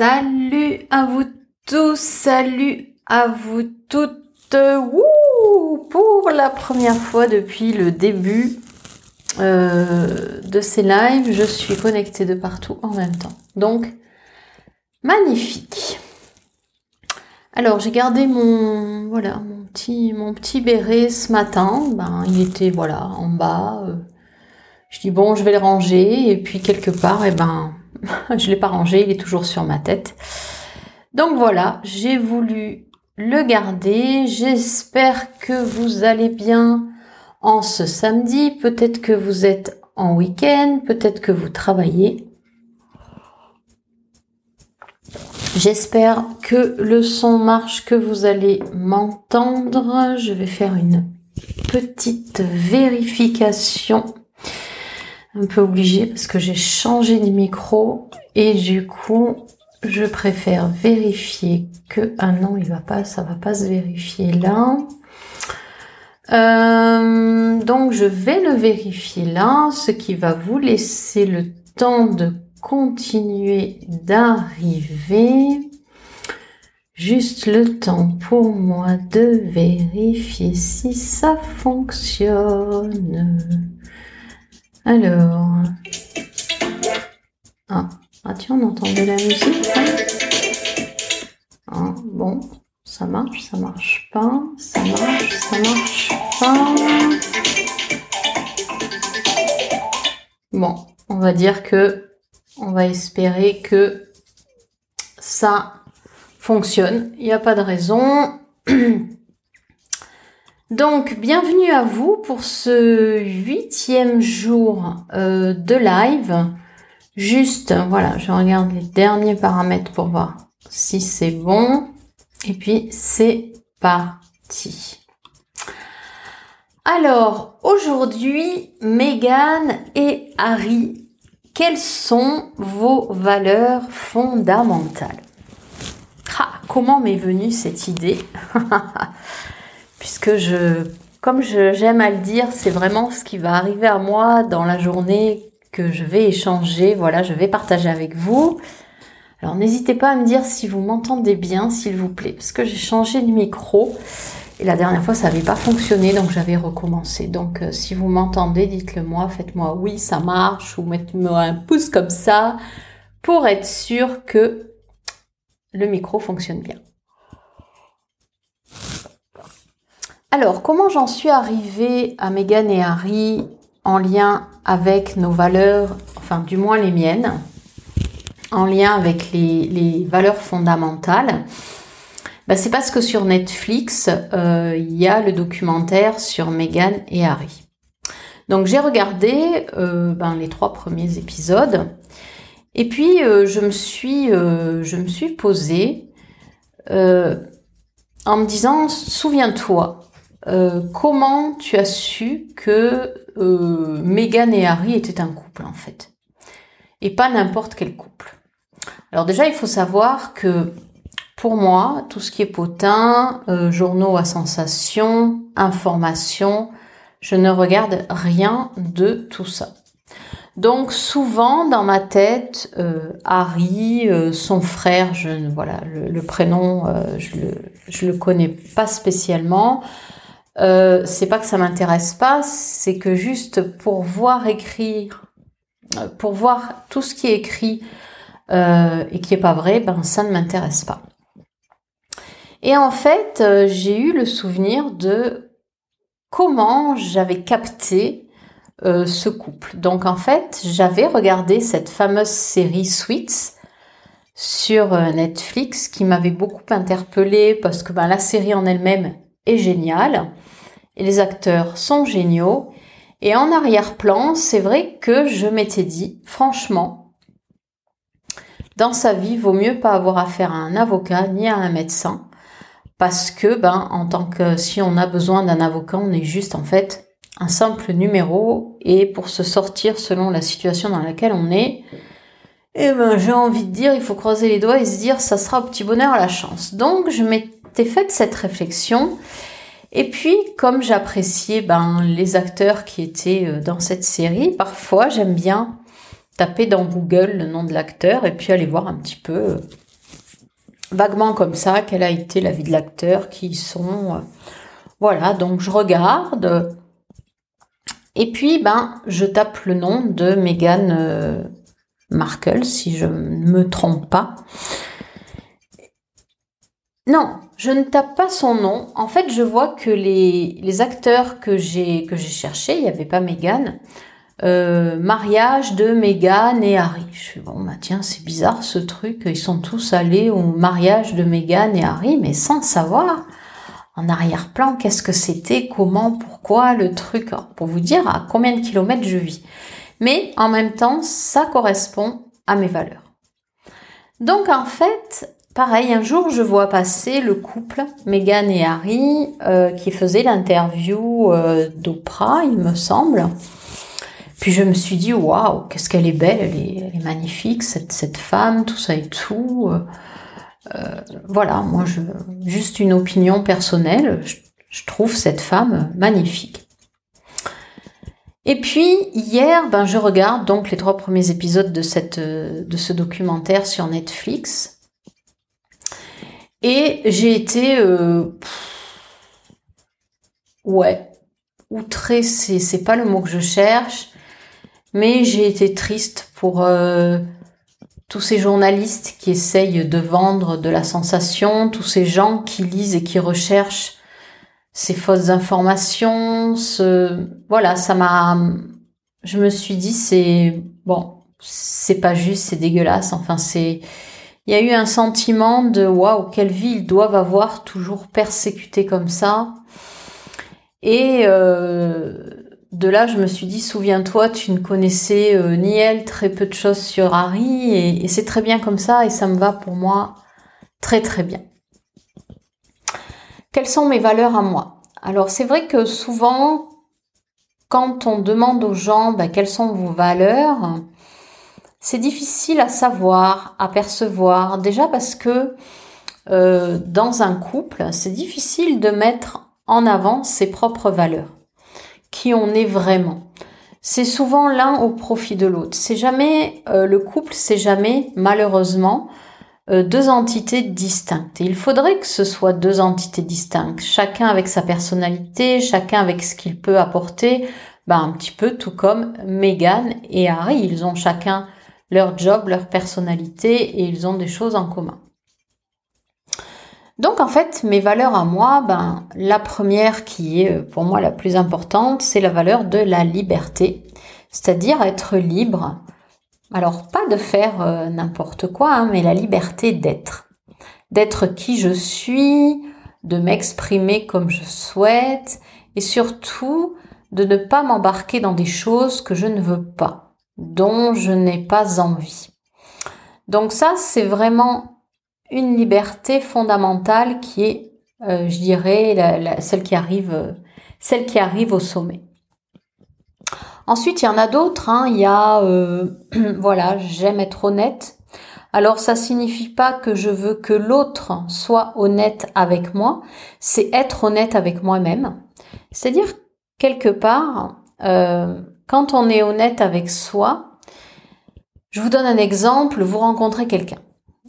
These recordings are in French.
Salut à vous tous, salut à vous toutes. Wouh Pour la première fois depuis le début euh, de ces lives, je suis connectée de partout en même temps. Donc, magnifique. Alors, j'ai gardé mon voilà mon petit mon petit béret ce matin. Ben, il était voilà en bas. Euh, je dis bon, je vais le ranger et puis quelque part, et eh ben je l'ai pas rangé, il est toujours sur ma tête. Donc voilà, j'ai voulu le garder. J'espère que vous allez bien en ce samedi. Peut-être que vous êtes en week-end, peut-être que vous travaillez. J'espère que le son marche, que vous allez m'entendre. Je vais faire une petite vérification un peu obligé parce que j'ai changé de micro et du coup je préfère vérifier que ah non il va pas ça va pas se vérifier là. Euh, donc je vais le vérifier là ce qui va vous laisser le temps de continuer d'arriver. Juste le temps pour moi de vérifier si ça fonctionne alors. Ah, ah tiens, on entend de la musique. Ah, bon, ça marche, ça marche pas, ça marche, ça marche pas. Bon, on va dire que on va espérer que ça fonctionne. Il n'y a pas de raison. Donc, bienvenue à vous pour ce huitième jour euh, de live. Juste, voilà, je regarde les derniers paramètres pour voir si c'est bon. Et puis, c'est parti. Alors, aujourd'hui, Megan et Harry, quelles sont vos valeurs fondamentales? Ah, Comment m'est venue cette idée? puisque je, comme j'aime à le dire, c'est vraiment ce qui va arriver à moi dans la journée que je vais échanger, voilà, je vais partager avec vous. Alors n'hésitez pas à me dire si vous m'entendez bien, s'il vous plaît, parce que j'ai changé de micro et la dernière fois ça n'avait pas fonctionné, donc j'avais recommencé. Donc euh, si vous m'entendez, dites-le moi, faites-moi oui, ça marche, ou mettez-moi un pouce comme ça pour être sûr que le micro fonctionne bien. Alors, comment j'en suis arrivée à Meghan et Harry en lien avec nos valeurs, enfin du moins les miennes, en lien avec les, valeurs fondamentales? Ben, C'est parce que sur Netflix, euh, il y a le documentaire sur Meghan et Harry. Donc j'ai regardé euh, ben, les trois premiers épisodes et puis euh, je me suis je me suis posée en me disant souviens-toi euh, comment tu as su que euh, Meghan et Harry étaient un couple en fait? Et pas n'importe quel couple. Alors déjà, il faut savoir que pour moi, tout ce qui est potin, euh, journaux à sensation, information, je ne regarde rien de tout ça. Donc souvent dans ma tête, euh, Harry, son frère, je voilà le, prénom, je le le connais pas spécialement. Euh, c'est pas que ça m'intéresse pas, c'est que juste pour voir écrire, euh, pour voir tout ce qui est écrit euh, et qui est pas vrai, ben ça ne m'intéresse pas. Et en fait, j'ai eu le souvenir de comment j'avais capté ce couple. Donc en fait, j'avais regardé cette fameuse série Sweets sur Netflix qui m'avait beaucoup interpellée parce que ben, la série en elle-même est géniale les acteurs sont géniaux. Et en arrière-plan, c'est vrai que je m'étais dit, franchement, dans sa vie, vaut mieux pas avoir affaire à un avocat ni à un médecin, parce que, ben, en tant que si on a besoin d'un avocat, on est juste en fait un simple numéro, et pour se sortir selon la situation dans laquelle on est, eh ben, j'ai envie de dire, il faut croiser les doigts et se dire, ça sera au petit bonheur à la chance. Donc, je m'étais fait cette réflexion et puis, comme j'appréciais ben, les acteurs qui étaient euh, dans cette série, parfois j'aime bien taper dans Google le nom de l'acteur et puis aller voir un petit peu euh, vaguement comme ça quelle a été la vie de l'acteur, qui ils sont. euh, voilà, donc je regarde. Et puis, ben, je tape le nom de Meghan Markle, si je ne me trompe pas. Non, je ne tape pas son nom. En fait, je vois que les, les acteurs que j'ai que j'ai cherchés, il n'y avait pas Meghan. Euh, mariage de Meghan et Harry. Je suis bon, bah tiens, c'est bizarre ce truc. Ils sont tous allés au mariage de Meghan et Harry, mais sans savoir en arrière-plan qu'est-ce que c'était, comment, pourquoi le truc. Pour vous dire à combien de kilomètres je vis. Mais en même temps, ça correspond à mes valeurs. Donc en fait, pareil, un jour je vois passer le couple Meghan et Harry euh, qui faisait l'interview euh, d'Oprah, il me semble. Puis je me suis dit, waouh, qu'est-ce qu'elle est belle, elle est, magnifique, cette, cette femme, tout ça et tout. Euh, voilà, moi, je, juste une opinion personnelle, je, je trouve cette femme magnifique. Et puis hier, ben, je regarde donc les trois premiers épisodes de, cette, de ce documentaire sur Netflix. Et j'ai été... euh, ouais, outrée, c'est, c'est pas le mot que je cherche, mais j'ai été triste pour euh, tous ces journalistes qui essayent de vendre de la sensation, tous ces gens qui lisent et qui recherchent ces fausses informations, ce... voilà, ça m'a, je me suis dit c'est bon, c'est pas juste, c'est dégueulasse. Enfin, c'est, il y a eu un sentiment de waouh, quelle vie ils doivent avoir toujours persécutés comme ça. Et euh, de là, je me suis dit, souviens-toi, tu ne connaissais euh, ni elle, très peu de choses sur Harry, et, c'est très bien comme ça, et ça me va pour moi très très bien. Quelles sont mes valeurs à moi? Alors c'est vrai que souvent, quand on demande aux gens ben, quelles sont vos valeurs, c'est difficile à savoir, à percevoir. Déjà parce que euh, dans un couple, c'est difficile de mettre en avant ses propres valeurs, qui on est vraiment. C'est souvent l'un au profit de l'autre. C'est jamais euh, le couple, c'est jamais malheureusement euh, deux entités distinctes. Et il faudrait que ce soit deux entités distinctes, chacun avec sa personnalité, chacun avec ce qu'il peut apporter, ben, un petit peu tout comme Meghan et Harry. Ils ont chacun leur job, leur personnalité et ils ont des choses en commun. Donc en fait, mes valeurs à moi, ben, la première qui est pour moi la plus importante, c'est la valeur de la liberté, c'est-à-dire être libre. Alors pas de faire euh, n'importe quoi, hein, mais la liberté d'être. D'être qui je suis, de m'exprimer comme je souhaite, et surtout de ne pas m'embarquer dans des choses que je ne veux pas, dont je n'ai pas envie. Donc ça, c'est vraiment une liberté fondamentale qui est, euh, je dirais, celle qui arrive, euh, celle qui arrive au sommet. Ensuite, il y en a d'autres. Hein. Il y a, euh, voilà, j'aime être honnête. Alors, ça signifie pas que je veux que l'autre soit honnête avec moi. C'est être honnête avec moi-même. C'est-à-dire quelque part, quand on est honnête avec soi, je vous donne un exemple. Vous rencontrez quelqu'un.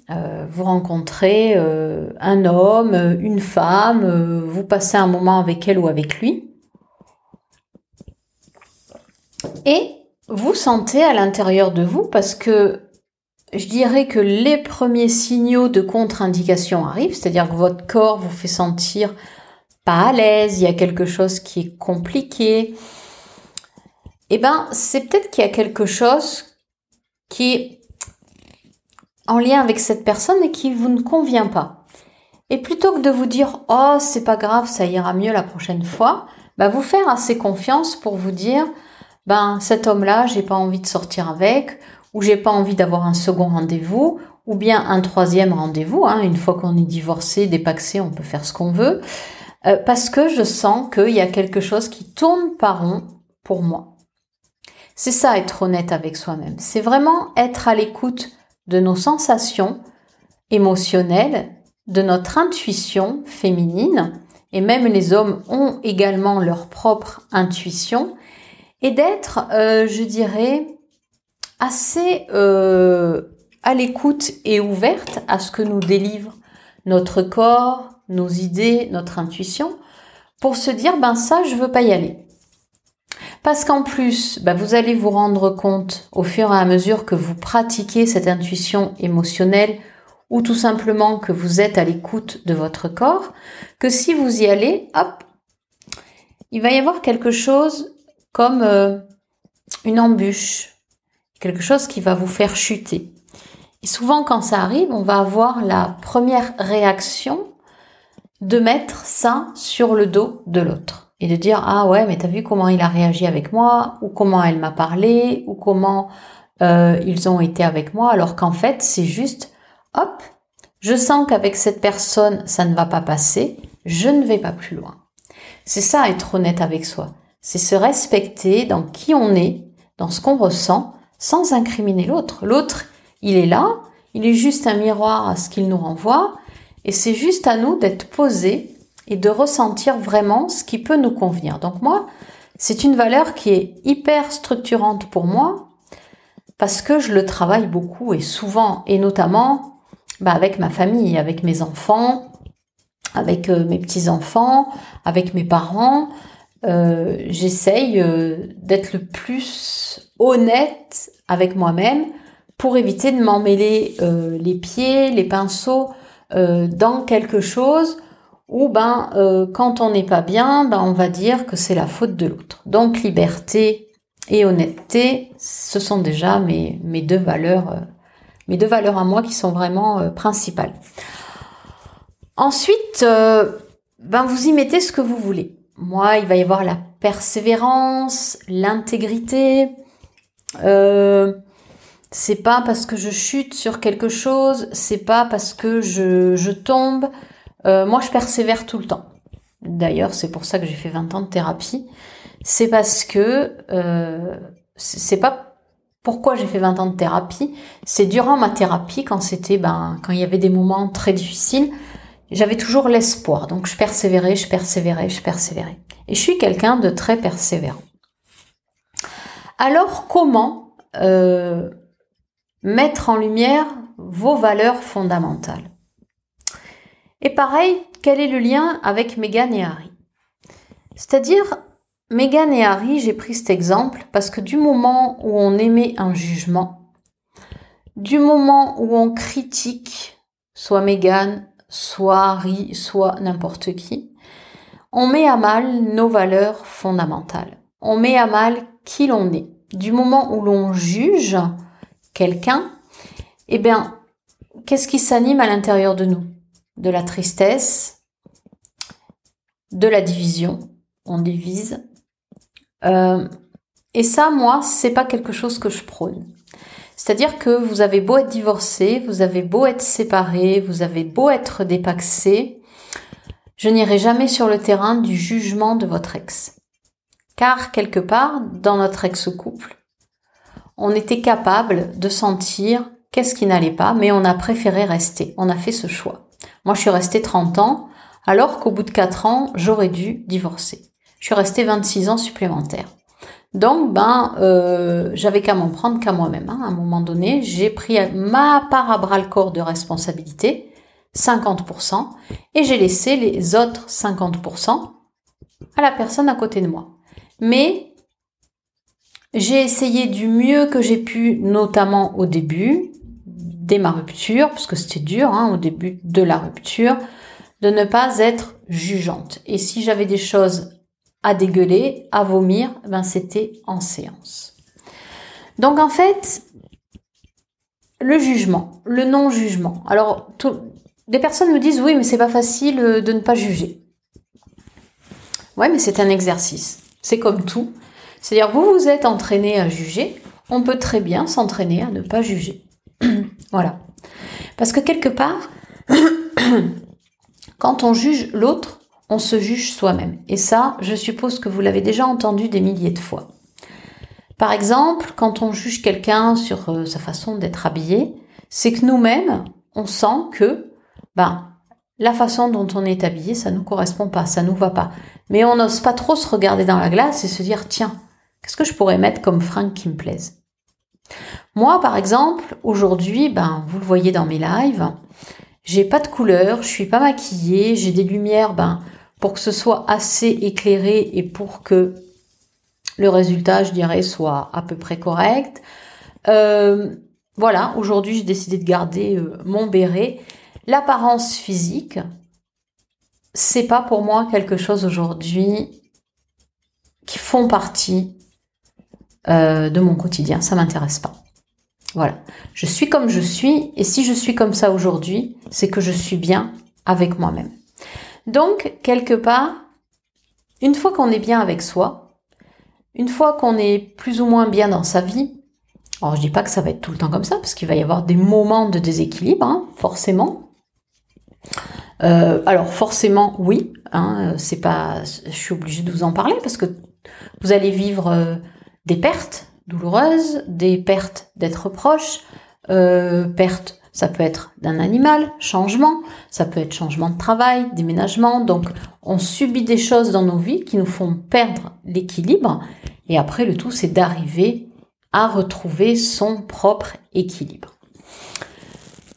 Euh, vous rencontrez euh, un homme, une femme, euh, vous passez un moment avec elle ou avec lui, et vous sentez à l'intérieur de vous, parce que je dirais que les premiers signaux de contre-indication arrivent, c'est-à-dire que votre corps vous fait sentir pas à l'aise, il y a quelque chose qui est compliqué, et ben c'est peut-être qu'il y a quelque chose qui est en lien avec cette personne et qui vous ne convient pas. Et plutôt que de vous dire oh c'est pas grave, ça ira mieux la prochaine fois, bah vous faire assez confiance pour vous dire ben cet homme-là, j'ai pas envie de sortir avec, ou j'ai pas envie d'avoir un second rendez-vous, ou bien un troisième rendez-vous. Hein, une fois qu'on est divorcé, dépaxé, on peut faire ce qu'on veut, euh, parce que je sens qu'il y a quelque chose qui tourne par rond pour moi. C'est ça être honnête avec soi-même. C'est vraiment être à l'écoute de nos sensations émotionnelles, de notre intuition féminine, et même les hommes ont également leur propre intuition, et d'être, euh, je dirais, assez euh, à l'écoute et ouverte à ce que nous délivre notre corps, nos idées, notre intuition, pour se dire, ben ça, je veux pas y aller. Parce qu'en plus, ben, vous allez vous rendre compte au fur et à mesure que vous pratiquez cette intuition émotionnelle ou tout simplement que vous êtes à l'écoute de votre corps, que si vous y allez, hop, il va y avoir quelque chose comme euh, une embûche, quelque chose qui va vous faire chuter. Et souvent quand ça arrive, on va avoir la première réaction de mettre ça sur le dos de l'autre et de dire ah ouais mais t'as vu comment il a réagi avec moi ou comment elle m'a parlé ou comment euh, ils ont été avec moi alors qu'en fait c'est juste hop je sens qu'avec cette personne ça ne va pas passer je ne vais pas plus loin. C'est ça être honnête avec soi. C'est se respecter dans qui on est dans ce qu'on ressent sans incriminer l'autre. L'autre il est là il est juste un miroir à ce qu'il nous renvoie et c'est juste à nous d'être posés et de ressentir vraiment ce qui peut nous convenir. Donc moi, c'est une valeur qui est hyper structurante pour moi parce que je le travaille beaucoup et souvent, et notamment bah, avec ma famille, avec mes enfants, avec euh, mes petits-enfants, avec mes parents. Euh, j'essaye euh, d'être le plus honnête avec moi-même pour éviter de m'emmêler les pieds, les pinceaux dans quelque chose ou ben euh, quand on n'est pas bien, ben on va dire que c'est la faute de l'autre. Donc liberté et honnêteté, ce sont déjà mes, mes deux valeurs, euh, mes deux valeurs à moi qui sont vraiment euh, principales. Ensuite, ben vous y mettez ce que vous voulez. Moi, il va y avoir la persévérance, l'intégrité. c'est pas parce que je chute sur quelque chose, c'est pas parce que je, je tombe, euh, moi, je persévère tout le temps. D'ailleurs, c'est pour ça que j'ai fait 20 ans de thérapie. C'est parce que euh, c'est pas pourquoi j'ai fait 20 ans de thérapie. C'est durant ma thérapie, quand c'était, ben, quand il y avait des moments très difficiles, j'avais toujours l'espoir. Donc, je persévérais, je persévérais, je persévérais. Et je suis quelqu'un de très persévérant. Alors, comment euh, mettre en lumière vos valeurs fondamentales? Et pareil, quel est le lien avec Meghan et Harry? C'est-à-dire, Meghan et Harry, j'ai pris cet exemple parce que du moment où on émet un jugement, du moment où on critique soit Meghan, soit Harry, soit n'importe qui, on met à mal nos valeurs fondamentales. On met à mal qui l'on est. Du moment où l'on juge quelqu'un, eh bien, qu'est-ce qui s'anime à l'intérieur de nous? De la tristesse, de la division. On divise. Euh, et ça, moi, c'est pas quelque chose que je prône. C'est-à-dire que vous avez beau être divorcé, vous avez beau être séparé, vous avez beau être dépaxé, je n'irai jamais sur le terrain du jugement de votre ex. Car quelque part, dans notre ex-couple, on était capable de sentir qu'est-ce qui n'allait pas, mais on a préféré rester. On a fait ce choix. Moi, je suis restée 30 ans, alors qu'au bout de 4 ans, j'aurais dû divorcer. Je suis restée 26 ans supplémentaires. Donc, ben, euh, j'avais qu'à m'en prendre qu'à moi-même. Hein. À un moment donné, j'ai pris ma part à bras le corps de responsabilité, 50%, et j'ai laissé les autres 50% à la personne à côté de moi. Mais j'ai essayé du mieux que j'ai pu, notamment au début, dès ma rupture, parce que c'était dur hein, au début de la rupture, de ne pas être jugeante. Et si j'avais des choses à dégueuler, à vomir, ben c'était en séance. Donc en fait, le jugement, le non-jugement. Alors, des personnes me disent oui, mais c'est pas facile euh, de ne pas juger. Ouais, mais c'est un exercice. C'est comme tout. C'est-à-dire, vous vous êtes entraîné à juger, on peut très bien s'entraîner à ne pas juger. Voilà. Parce que quelque part, quand on juge l'autre, on se juge soi-même. Et ça, je suppose que vous l'avez déjà entendu des milliers de fois. Par exemple, quand on juge quelqu'un sur euh, sa façon d'être habillé, c'est que nous-mêmes, on sent que ben, la façon dont on est habillé, ça ne nous correspond pas, ça nous va pas. Mais on n'ose pas trop se regarder dans la glace et se dire, tiens, qu'est-ce que je pourrais mettre comme fringue qui me plaise? Moi, par exemple, aujourd'hui, ben, vous le voyez dans mes lives, j'ai pas de couleur, je suis pas maquillée, j'ai des lumières, ben, pour que ce soit assez éclairé et pour que le résultat, je dirais, soit à peu près correct. Euh, voilà, aujourd'hui, j'ai décidé de garder euh, mon béret. L'apparence physique, c'est pas pour moi quelque chose aujourd'hui qui font partie euh, de mon quotidien. Ça m'intéresse pas. Voilà. Je suis comme je suis, et si je suis comme ça aujourd'hui, c'est que je suis bien avec moi-même. Donc, quelque part, une fois qu'on est bien avec soi, une fois qu'on est plus ou moins bien dans sa vie, alors je dis pas que ça va être tout le temps comme ça, parce qu'il va y avoir des moments de déséquilibre, hein, forcément. Euh, alors forcément, oui, hein, c'est pas, je suis obligée de vous en parler parce que vous allez vivre euh, des pertes douloureuses, des pertes d'être proche, euh, pertes, ça peut être d'un animal, changement, ça peut être changement de travail, déménagement. Donc, on subit des choses dans nos vies qui nous font perdre l'équilibre. Et après, le tout, c'est d'arriver à retrouver son propre équilibre.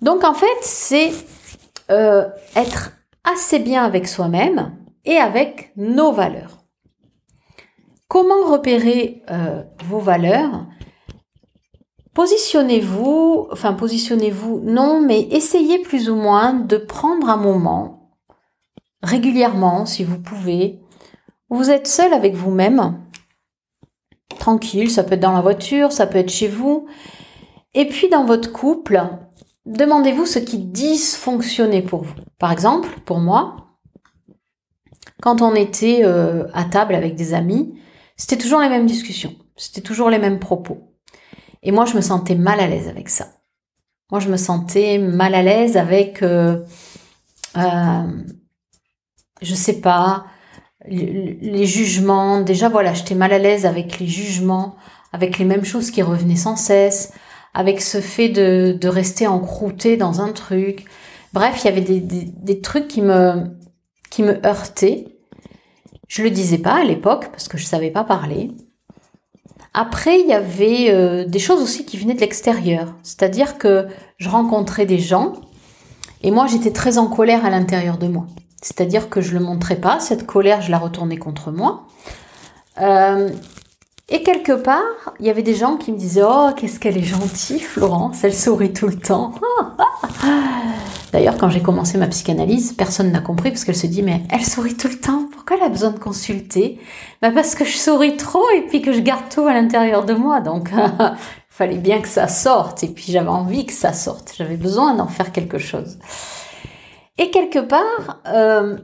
Donc, en fait, c'est euh, être assez bien avec soi-même et avec nos valeurs. Comment repérer euh, vos valeurs? Positionnez-vous, enfin positionnez-vous, non, mais essayez plus ou moins de prendre un moment, régulièrement si vous pouvez, où vous êtes seul avec vous-même, tranquille, ça peut être dans la voiture, ça peut être chez vous, et puis dans votre couple, demandez-vous ce qui dysfonctionnait pour vous. Par exemple, pour moi, quand on était euh, à table avec des amis, c'était toujours les mêmes discussions, c'était toujours les mêmes propos. Et moi, je me sentais mal à l'aise avec ça. Moi, je me sentais mal à l'aise avec, euh, euh, je sais pas, les jugements. Déjà, voilà, j'étais mal à l'aise avec les jugements, avec les mêmes choses qui revenaient sans cesse, avec ce fait de, de rester encrouté dans un truc. Bref, il y avait des, des, des trucs qui me, qui me heurtaient. Je le disais pas à l'époque parce que je savais pas parler. Après, il y avait euh, des choses aussi qui venaient de l'extérieur. C'est-à-dire que je rencontrais des gens et moi j'étais très en colère à l'intérieur de moi. C'est-à-dire que je le montrais pas, cette colère, je la retournais contre moi. Euh, et quelque part, il y avait des gens qui me disaient Oh, qu'est-ce qu'elle est gentille, Florence, elle sourit tout le temps. D'ailleurs, quand j'ai commencé ma psychanalyse, personne n'a compris parce qu'elle se dit Mais elle sourit tout le temps, pourquoi elle a besoin de consulter? Bah Parce que je souris trop et puis que je garde tout à l'intérieur de moi. Donc, il fallait bien que ça sorte et puis j'avais envie que ça sorte. J'avais besoin d'en faire quelque chose. Et quelque part, euh,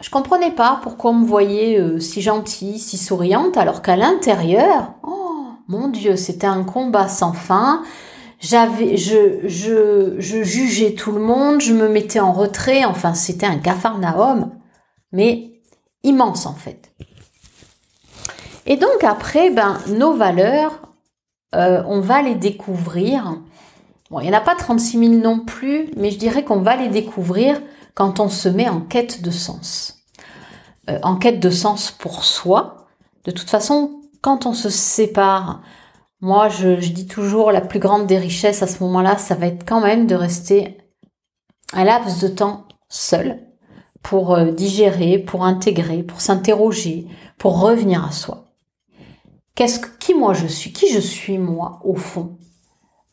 je comprenais pas pourquoi on me voyait euh, si gentille, si souriante, alors qu'à l'intérieur, oh mon Dieu, c'était un combat sans fin. J'avais, je, je, je jugeais tout le monde, je me mettais en retrait. Enfin, c'était un cafarnaum, mais immense en fait. Et donc après, ben, nos valeurs, euh, on va les découvrir. Bon, il n'y en a pas 36 000 non plus, mais je dirais qu'on va les découvrir quand on se met en quête de sens. Euh, en quête de sens pour soi. De toute façon, quand on se sépare, moi je, dis toujours la plus grande des richesses à ce moment-là, ça va être quand même de rester un laps de temps seul pour euh, digérer, pour intégrer, pour s'interroger, pour revenir à soi. Qu'est-ce que, qui moi je suis? Qui je suis moi au fond?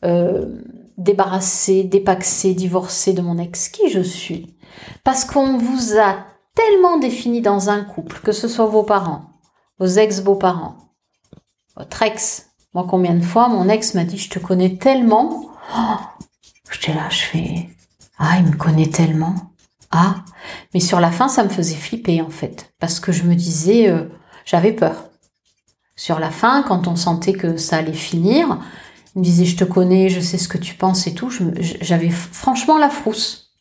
Euh, Débarrassé, dépaxé, divorcé de mon ex, qui je suis? Parce qu'on vous a tellement défini dans un couple, que ce soit vos parents, vos ex-beaux-parents, votre ex. Moi, combien de fois mon ex m'a dit, je te connais tellement. Oh, J'étais là, je fais, ah, il me connaît tellement. Ah, mais sur la fin, ça me faisait flipper en fait, parce que je me disais, euh, j'avais peur. Sur la fin, quand on sentait que ça allait finir, il me disait, je te connais, je sais ce que tu penses et tout. J'avais franchement la frousse.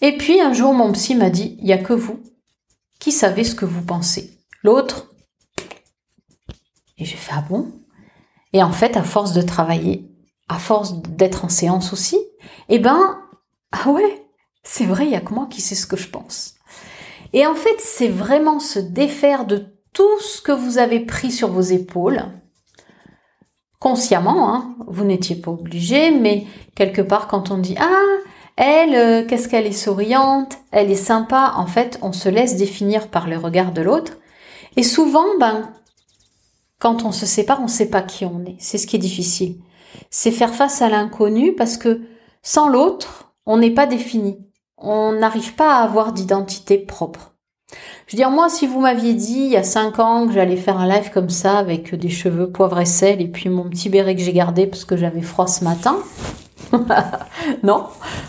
Et puis un jour, mon psy m'a dit, il n'y a que vous qui savez ce que vous pensez. L'autre. Et j'ai fait, ah bon? Et en fait, à force de travailler, à force d'être en séance aussi, eh ben, ah ouais, c'est vrai, il n'y a que moi qui sais ce que je pense. Et en fait, c'est vraiment se défaire de tout ce que vous avez pris sur vos épaules, consciemment, hein, vous n'étiez pas obligé, mais quelque part quand on dit ah Elle, euh, qu'est-ce qu'elle est souriante, elle est sympa. En fait, on se laisse définir par le regard de l'autre. Et souvent, ben, quand on se sépare, on ne sait pas qui on est. C'est ce qui est difficile. C'est faire face à l'inconnu parce que sans l'autre, on n'est pas défini. On n'arrive pas à avoir d'identité propre. Je veux dire, moi, si vous m'aviez dit il y a cinq ans que j'allais faire un live comme ça avec des cheveux poivre et sel et puis mon petit béret que j'ai gardé parce que j'avais froid ce matin, non,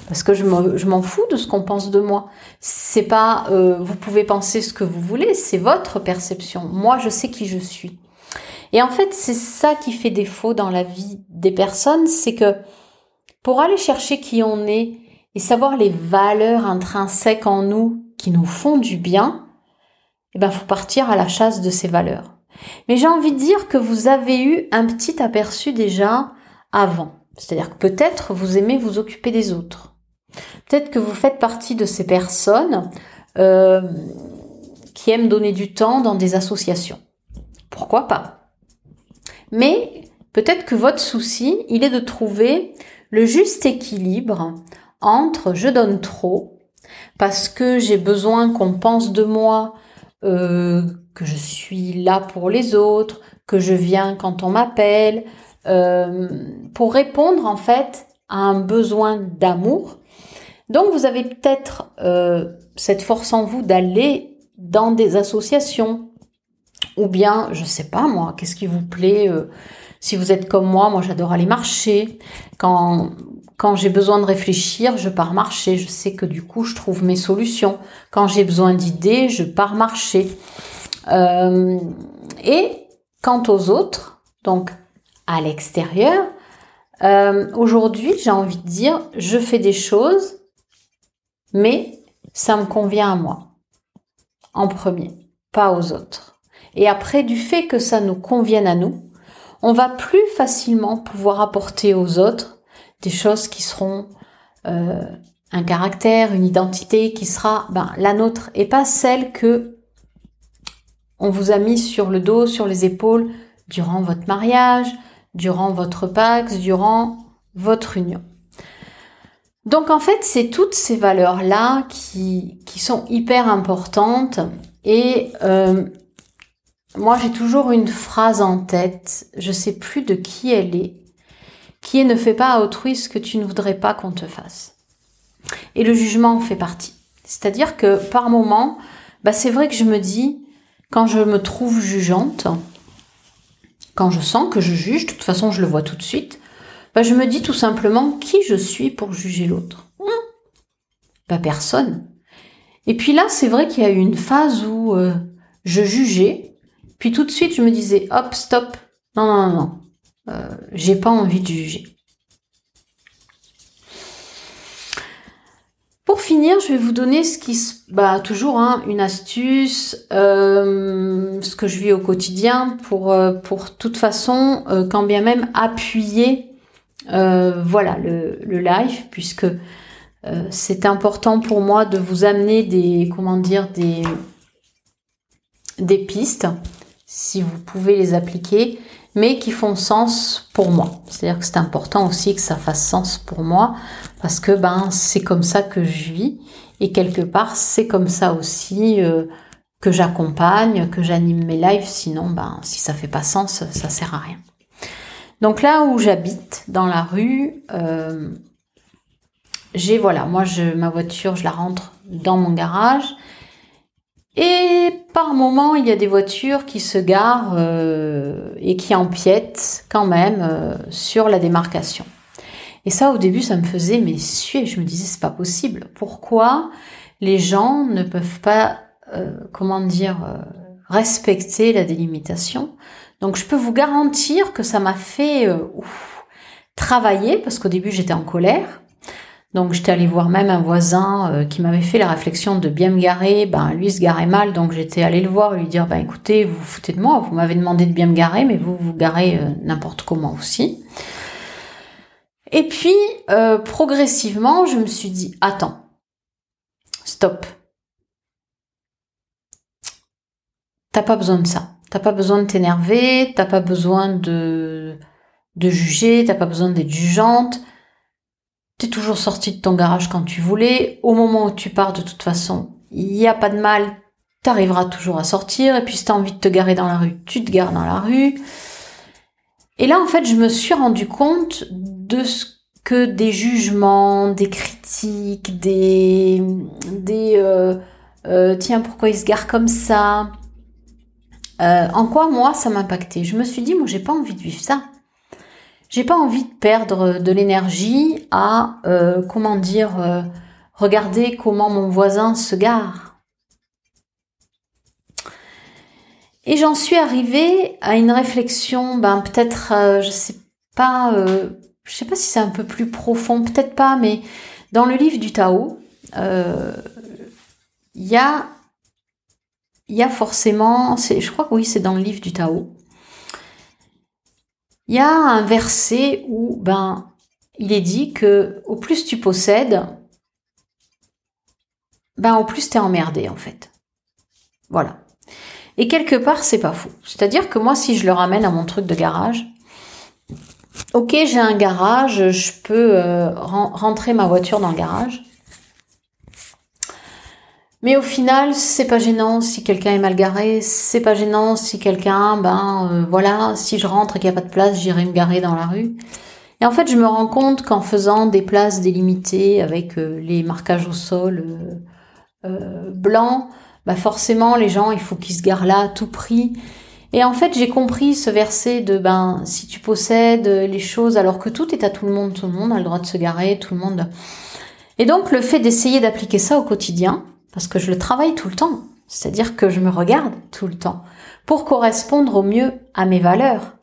parce que je m'en fous de ce qu'on pense de moi. C'est pas, euh, vous pouvez penser ce que vous voulez, c'est votre perception. Moi, je sais qui je suis. Et en fait, c'est ça qui fait défaut dans la vie des personnes, c'est que pour aller chercher qui on est et savoir les valeurs intrinsèques en nous qui nous font du bien, eh ben, faut partir à la chasse de ces valeurs. Mais j'ai envie de dire que vous avez eu un petit aperçu déjà avant. C'est-à-dire que peut-être vous aimez vous occuper des autres. Peut-être que vous faites partie de ces personnes euh, qui aiment donner du temps dans des associations. Pourquoi pas? Mais peut-être que votre souci, il est de trouver le juste équilibre entre je donne trop parce que j'ai besoin qu'on pense de moi euh, que je suis là pour les autres, que je viens quand on m'appelle, euh, pour répondre en fait à un besoin d'amour. Donc vous avez peut-être euh, cette force en vous d'aller dans des associations ou bien, je sais pas moi, qu'est-ce qui vous plaît Si vous êtes comme moi, moi j'adore aller marcher. Quand quand j'ai besoin de réfléchir, je pars marcher. Je sais que du coup, je trouve mes solutions. Quand j'ai besoin d'idées, je pars marcher. Euh, et quant aux autres, donc à l'extérieur, euh, aujourd'hui, j'ai envie de dire, je fais des choses, mais ça me convient à moi. En premier, pas aux autres. Et après, du fait que ça nous convienne à nous, on va plus facilement pouvoir apporter aux autres des choses qui seront euh, un caractère, une identité qui sera ben, la nôtre et pas celle que on vous a mis sur le dos, sur les épaules durant votre mariage, durant votre pax, durant votre union. Donc en fait, c'est toutes ces valeurs-là qui, qui sont hyper importantes et euh, moi j'ai toujours une phrase en tête, je sais plus de qui elle est, qui est ne fais pas à autrui ce que tu ne voudrais pas qu'on te fasse. Et le jugement en fait partie. C'est-à-dire que par moment, bah c'est vrai que je me dis, quand je me trouve jugeante, quand je sens que je juge, de toute façon je le vois tout de suite, bah je me dis tout simplement qui je suis pour juger l'autre. Hum, bah personne. Et puis là, c'est vrai qu'il y a eu une phase où euh, je jugeais, puis tout de suite je me disais, hop, stop, non, non, non, non, euh, j'ai pas envie de juger. Pour finir, je vais vous donner ce qui, bah, toujours hein, une astuce, euh, ce que je vis au quotidien pour, euh, pour toute façon, quand bien même appuyer, voilà, le, le, live, puisque c'est important pour moi de vous amener des, comment dire, des, des pistes, si vous pouvez les appliquer mais qui font sens pour moi. C'est-à-dire que c'est important aussi que ça fasse sens pour moi parce que ben c'est comme ça que je vis et quelque part c'est comme ça aussi euh, que j'accompagne, que j'anime mes lives. Sinon ben si ça fait pas sens, ça sert à rien. Donc là où j'habite dans la rue, euh, j'ai voilà moi je ma voiture je la rentre dans mon garage et par moment, il y a des voitures qui se garent euh, et qui empiètent quand même euh, sur la démarcation. Et ça, au début, ça me faisait mais suer. Je me disais, c'est pas possible. Pourquoi les gens ne peuvent pas, euh, comment dire, respecter la délimitation? Donc, je peux vous garantir que ça m'a fait travailler parce qu'au début, j'étais en colère. Donc j'étais allée voir même un voisin euh, qui m'avait fait la réflexion de bien me garer. Ben lui se garait mal, donc j'étais allée le voir lui dire ben écoutez, vous vous foutez de moi, vous m'avez demandé de bien me garer, mais vous vous garez euh, n'importe comment aussi. Et puis euh, progressivement, je me suis dit attends, stop. T'as pas besoin de ça. T'as pas besoin de t'énerver, t'as pas besoin de de juger, t'as pas besoin d'être jugeante tu es toujours sorti de ton garage quand tu voulais. Au moment où tu pars, de toute façon, il n'y a pas de mal, tu arriveras toujours à sortir. Et puis si tu as envie de te garer dans la rue, tu te gares dans la rue. Et là, en fait, je me suis rendu compte de ce que des jugements, des critiques, des... des euh, euh, tiens, pourquoi il se gare comme ça? Euh, En quoi, moi, ça m'impactait Je me suis dit, moi, j'ai pas envie de vivre ça. J'ai pas envie de perdre de l'énergie à, comment dire, regarder comment mon voisin se gare. Et j'en suis arrivée à une réflexion, ben peut-être, je sais pas, je sais pas si c'est un peu plus profond, peut-être pas, mais dans le livre du Tao, euh, il y a il y a forcément, je crois que oui, c'est dans le livre du Tao. Il y a un verset où ben il est dit que au plus tu possèdes, ben au plus t'es emmerdé en fait. Voilà. Et quelque part, c'est pas faux. C'est-à-dire que moi, si je le ramène à mon truc de garage, Ok, j'ai un garage, je peux euh, rentrer ma voiture dans le garage. Mais au final, c'est pas gênant si quelqu'un est mal garé, c'est pas gênant si quelqu'un, ben euh, voilà, si je rentre et qu'il n'y a pas de place, j'irai me garer dans la rue. Et en fait, je me rends compte qu'en faisant des places délimitées avec euh, les marquages au sol blancs, bah forcément les gens, il faut qu'ils se garent là à tout prix. Et en fait, j'ai compris ce verset de ben si tu possèdes les choses alors que tout est à tout le monde, tout le monde a le droit de se garer, tout le monde. Et donc le fait d'essayer d'appliquer ça au quotidien, parce que je le travaille tout le temps, c'est-à-dire que je me regarde tout le temps pour correspondre au mieux à mes valeurs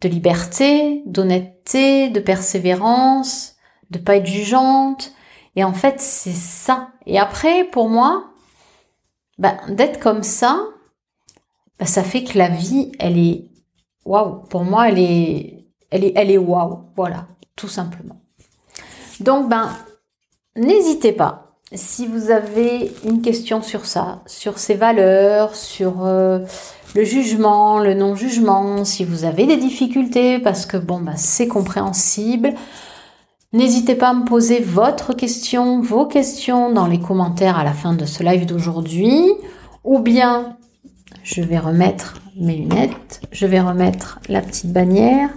de liberté, d'honnêteté, de persévérance, de pas être jugeante. Et en fait, c'est ça. Et après, pour moi, ben, d'être comme ça, bah, ça fait que la vie, elle est waouh. Pour moi, elle est, elle est, elle est waouh. Voilà, tout simplement. Donc, ben, n'hésitez pas. Si vous avez une question sur ça, sur ces valeurs, sur euh, le jugement, le non-jugement, si vous avez des difficultés, parce que bon, ben, c'est compréhensible, N'hésitez pas à me poser votre question, vos questions dans les commentaires à la fin de ce live d'aujourd'hui, ou bien je vais remettre mes lunettes, je vais remettre la petite bannière.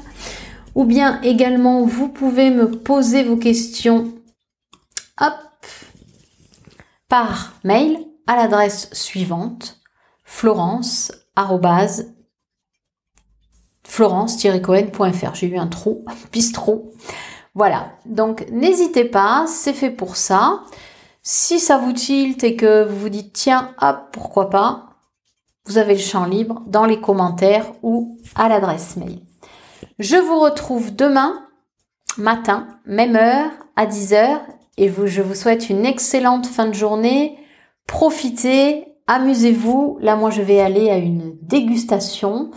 Ou bien également, vous pouvez me poser vos questions hop, par mail à l'adresse suivante florence florence-cohen.fr. J'ai eu un trou, bistrot. Voilà, donc n'hésitez pas, c'est fait pour ça. Si ça vous tilte et que vous vous dites tiens, hop, pourquoi pas, vous avez le champ libre dans les commentaires ou à l'adresse mail. Je vous retrouve demain matin, même heure, à 10h, et vous, je vous souhaite une excellente fin de journée. Profitez, amusez-vous. Là, moi, je vais aller à une dégustation.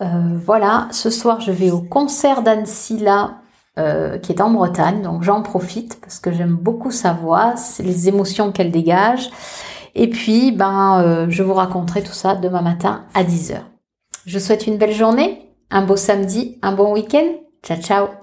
Euh, voilà, ce soir, je vais au concert d'Annecy, là, euh, qui est en Bretagne, donc j'en profite parce que j'aime beaucoup sa voix, les émotions qu'elle dégage. Et puis, ben, euh, je vous raconterai tout ça demain matin à 10h. Je vous souhaite une belle journée, un beau samedi, un bon week-end. Ciao, ciao